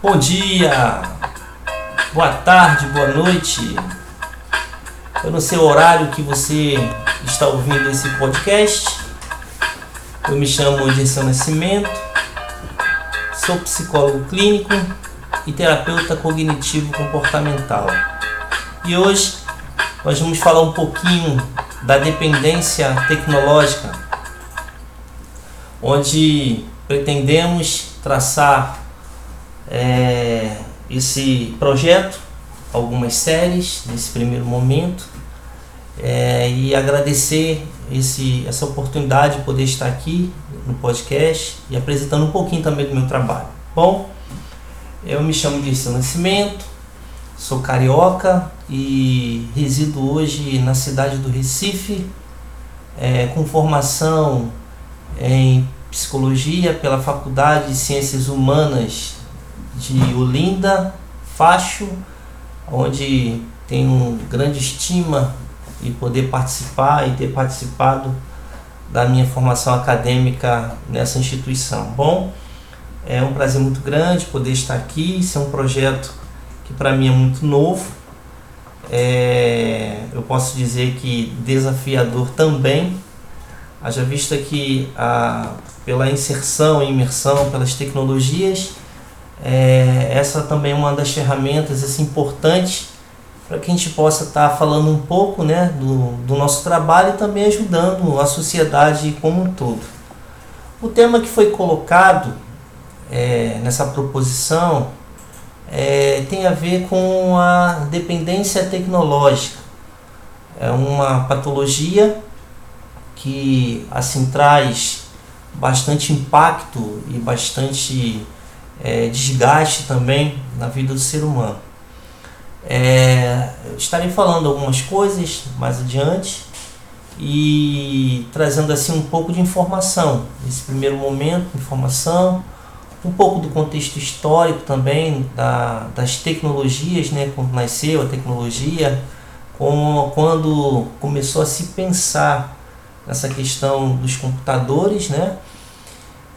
Bom dia, boa tarde, boa noite. Eu não sei o horário que você está ouvindo esse podcast. Eu me chamo Gerson Nascimento, sou psicólogo clínico e terapeuta cognitivo comportamental. E hoje nós vamos falar um pouquinho da dependência tecnológica, onde pretendemos traçar é, esse projeto, algumas séries nesse primeiro momento, é, e agradecer esse, essa oportunidade de poder estar aqui no podcast e apresentando um pouquinho também do meu trabalho. Bom, eu me chamo Dirceu Nascimento, sou carioca e resido hoje na cidade do Recife, é, com formação em psicologia pela Faculdade de Ciências Humanas de Olinda, Facho, onde tenho grande estima e poder participar e ter participado da minha formação acadêmica nessa instituição. Bom, é um prazer muito grande poder estar aqui. Isso é um projeto que para mim é muito novo. É, eu posso dizer que desafiador também, haja vista que a, pela inserção e imersão pelas tecnologias, é, essa também é uma das ferramentas assim, importantes para que a gente possa estar tá falando um pouco né, do, do nosso trabalho e também ajudando a sociedade como um todo. O tema que foi colocado é, nessa proposição é, tem a ver com a dependência tecnológica. É uma patologia que assim traz bastante impacto e bastante é, desgaste também na vida do ser humano. É, estarei falando algumas coisas mais adiante e trazendo assim um pouco de informação nesse primeiro momento, informação, um pouco do contexto histórico também da, das tecnologias, né, quando nasceu a tecnologia, como, quando começou a se pensar nessa questão dos computadores, né?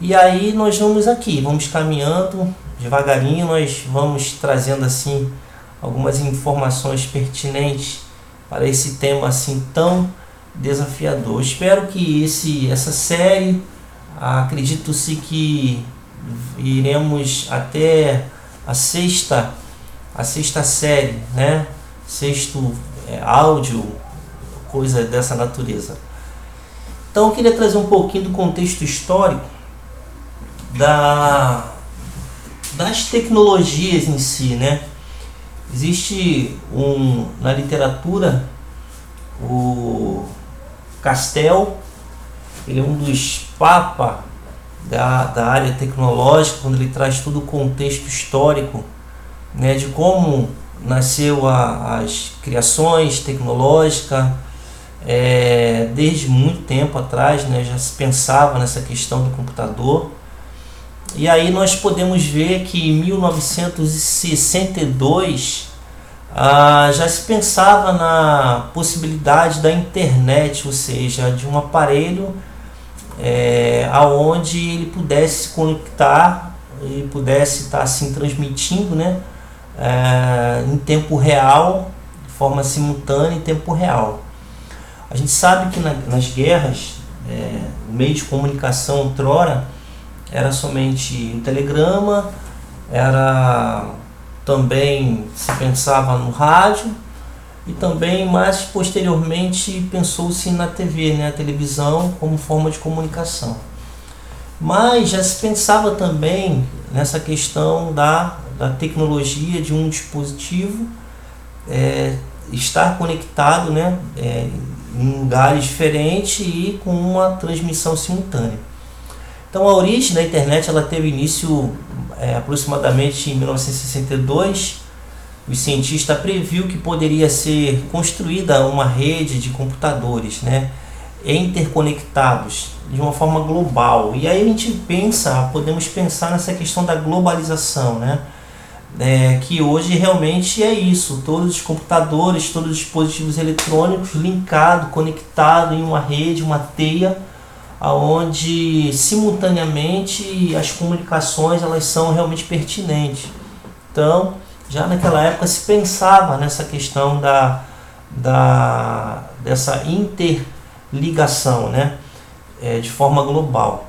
E aí nós vamos aqui, vamos caminhando devagarinho, nós vamos trazendo assim algumas informações pertinentes para esse tema assim tão desafiador. Espero que esse essa série, acredito-se que iremos até a sexta, a sexta série, né? Sexto é, áudio, coisa dessa natureza. Então eu queria trazer um pouquinho do contexto histórico da, das tecnologias em si, né? Existe um na literatura o Castel, ele é um dos papas da, da área tecnológica, quando ele traz todo o contexto histórico né, de como nasceu a, as criações tecnológicas, é, desde muito tempo atrás né, já se pensava nessa questão do computador. E aí nós podemos ver que em 1962 ah, já se pensava na possibilidade da internet, ou seja, de um aparelho é, aonde ele pudesse se conectar e pudesse estar assim transmitindo né, é, em tempo real, de forma simultânea em tempo real. A gente sabe que na, nas guerras, é, o meio de comunicação outrora era somente o telegrama, era também se pensava no rádio e também mais posteriormente pensou-se na TV, né, a televisão como forma de comunicação. Mas já se pensava também nessa questão da, da tecnologia de um dispositivo é, estar conectado né, é, em lugares diferentes e com uma transmissão simultânea. Então a origem da internet ela teve início é, aproximadamente em 1962 o cientista previu que poderia ser construída uma rede de computadores, né, interconectados de uma forma global. E aí a gente pensa, podemos pensar nessa questão da globalização, né, é, que hoje realmente é isso, todos os computadores, todos os dispositivos eletrônicos linkados, conectados em uma rede, uma teia, aonde simultaneamente as comunicações elas são realmente pertinentes. Então, já naquela época se pensava nessa questão da, da dessa interligação, né, é, de forma global,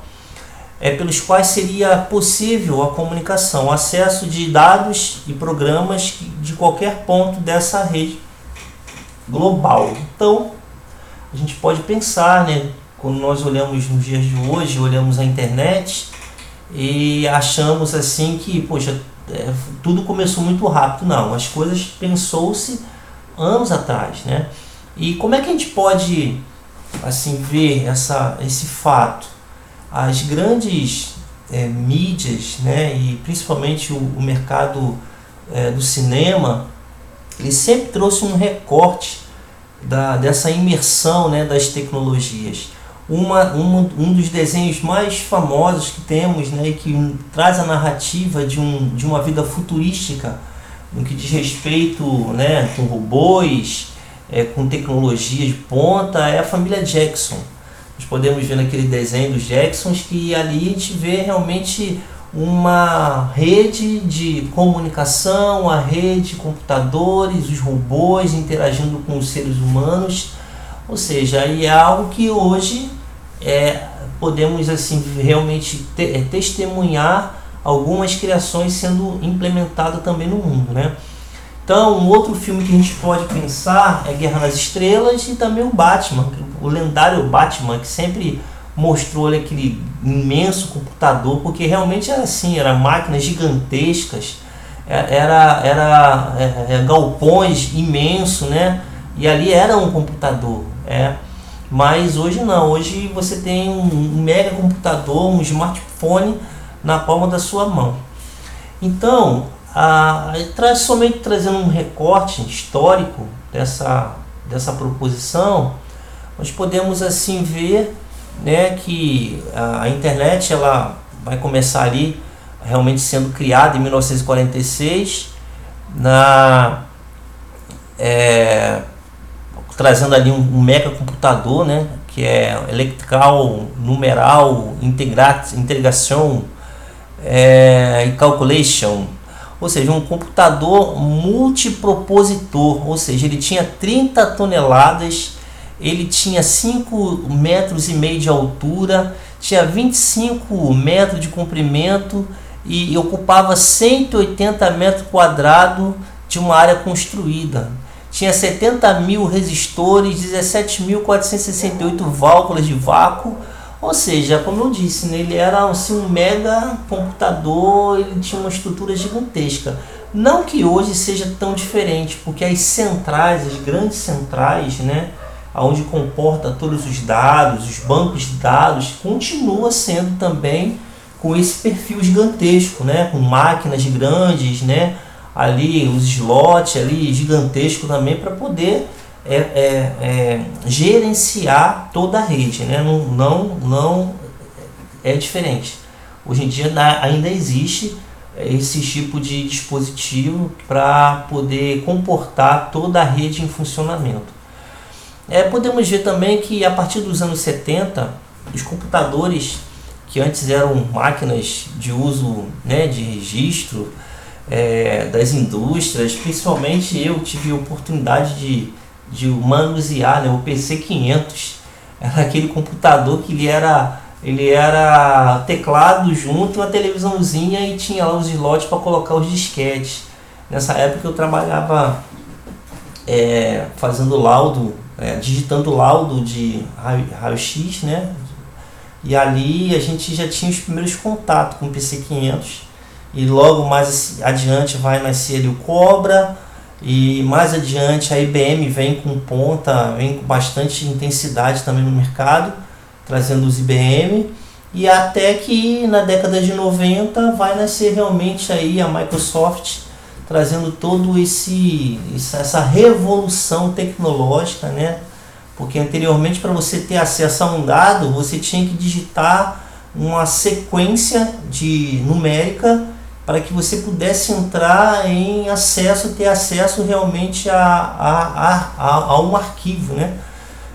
é pelos quais seria possível a comunicação, o acesso de dados e programas de qualquer ponto dessa rede global. Então, a gente pode pensar, né, quando nós olhamos nos dias de hoje, olhamos a internet e achamos assim que, poxa, é, tudo começou muito rápido. Não, as coisas pensou-se anos atrás, né? E como é que a gente pode assim ver essa, esse fato? As grandes é, mídias, né, e principalmente o, o mercado é, do cinema, ele sempre trouxe um recorte da, dessa imersão né, das tecnologias. Uma, uma, um dos desenhos mais famosos que temos né, que traz a narrativa de, um, de uma vida futurística no que diz respeito né, com robôs, é, com tecnologia de ponta, é a família Jackson. Nós podemos ver naquele desenho dos Jacksons que ali a gente vê realmente uma rede de comunicação, a rede de computadores, os robôs interagindo com os seres humanos, ou seja, é algo que hoje é, podemos assim realmente te, é, testemunhar algumas criações sendo implementadas também no mundo, né? Então, um outro filme que a gente pode pensar é Guerra nas Estrelas e também o Batman, o lendário Batman, que sempre mostrou ali, aquele imenso computador, porque realmente era assim, eram máquinas gigantescas, é, era, era é, é, galpões imenso, né? E ali era um computador, é. Mas hoje não, hoje você tem um mega computador, um smartphone na palma da sua mão. Então, a, traz somente trazendo um recorte histórico dessa, dessa proposição, nós podemos assim ver né, que a, internet ela vai começar ali realmente sendo criada em 1946 na é, trazendo ali um, um mega computador né que é electrical numeral integra integração é, e calculation ou seja um computador multipropositor ou seja ele tinha 30 toneladas ele tinha 5 metros e meio de altura, tinha 25 metros de comprimento e ocupava 180 metros quadrados de uma área construída. Tinha 70 mil resistores, 17.468 válvulas de vácuo, ou seja, como eu disse, né, ele era assim, um mega computador, ele tinha uma estrutura gigantesca. Não que hoje seja tão diferente, porque as centrais, as grandes centrais, né, onde comporta todos os dados, os bancos de dados, continua sendo também com esse perfil gigantesco, né? com máquinas grandes, né? Ali os slots ali gigantesco também para poder é, é, é, gerenciar toda a rede, né? não, não, não é diferente. Hoje em dia ainda existe esse tipo de dispositivo para poder comportar toda a rede em funcionamento. É, podemos ver também que a partir dos anos 70, os computadores que antes eram máquinas de uso né, de registro é, das indústrias, principalmente eu tive a oportunidade de, de manusear né, o PC 500, era aquele computador que ele era ele era teclado junto, uma televisãozinha e tinha lá os slots para colocar os disquetes. Nessa época eu trabalhava é, fazendo laudo é, digitando laudo de raio-x, né? E ali a gente já tinha os primeiros contatos com o PC500 e logo mais adiante vai nascer ali o Cobra e mais adiante a IBM vem com ponta, vem com bastante intensidade também no mercado, trazendo os IBM e até que na década de 90 vai nascer realmente aí a Microsoft trazendo todo esse essa revolução tecnológica, né? Porque anteriormente para você ter acesso a um dado, você tinha que digitar uma sequência de numérica para que você pudesse entrar em acesso, ter acesso realmente a, a, a, a, um arquivo, né?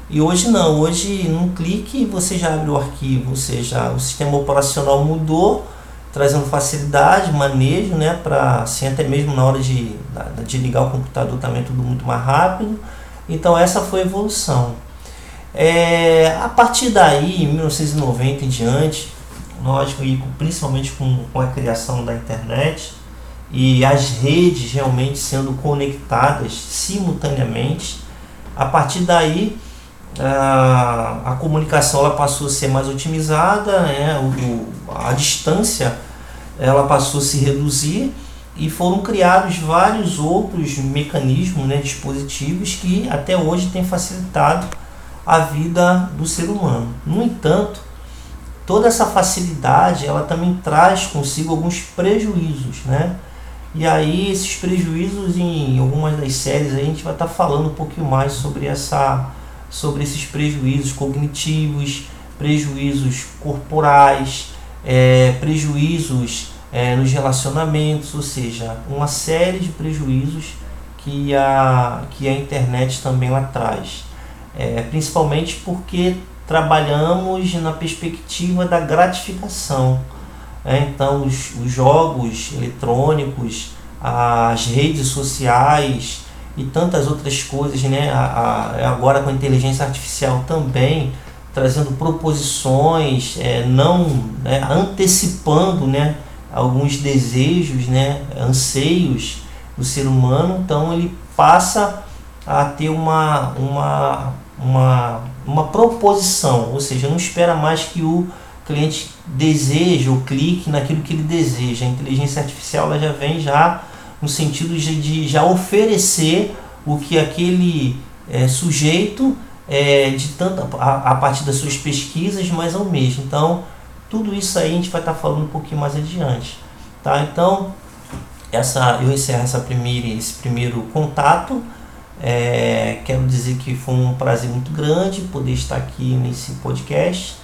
E hoje não, hoje num clique você já abre o arquivo, ou seja, o sistema operacional mudou trazendo facilidade, manejo, né, para assim até mesmo na hora de, de ligar o computador também tudo muito mais rápido. Então essa foi a evolução. É, a partir daí, em 1990 em diante, lógico, e principalmente com, com a criação da internet e as redes realmente sendo conectadas simultaneamente, a partir daí a, a comunicação ela passou a ser mais otimizada, né? o, a distância ela passou a se reduzir e foram criados vários outros mecanismos, né, dispositivos que até hoje têm facilitado a vida do ser humano. No entanto, toda essa facilidade ela também traz consigo alguns prejuízos, né? E aí esses prejuízos em algumas das séries a gente vai estar falando um pouquinho mais sobre essa sobre esses prejuízos cognitivos, prejuízos corporais, é, prejuízos é, nos relacionamentos, ou seja, uma série de prejuízos que a, que a internet também traz. É, principalmente porque trabalhamos na perspectiva da gratificação. É, então, os, os jogos eletrônicos, as redes sociais e tantas outras coisas, né? A, a, agora com a inteligência artificial também trazendo proposições, é, não né, antecipando né, alguns desejos, né, anseios do ser humano, então ele passa a ter uma, uma uma, uma proposição, ou seja, não espera mais que o cliente deseje ou clique naquilo que ele deseja. A inteligência artificial ela já vem já no sentido de, de já oferecer o que aquele é, sujeito é, de tanto a, a, partir das suas pesquisas, mas ao mesmo. Então, tudo isso aí a gente vai estar falando um pouquinho mais adiante, tá? Então, essa eu encerro essa primeira esse primeiro contato é, quero dizer que foi um prazer muito grande poder estar aqui nesse podcast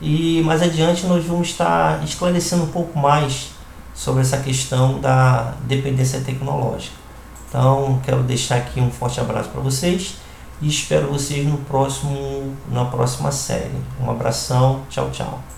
e mais adiante nós vamos estar esclarecendo um pouco mais sobre essa questão da dependência tecnológica. Então quero deixar aqui um forte abraço para vocês e espero vocês no próximo na próxima série. Um abração, tchau, tchau.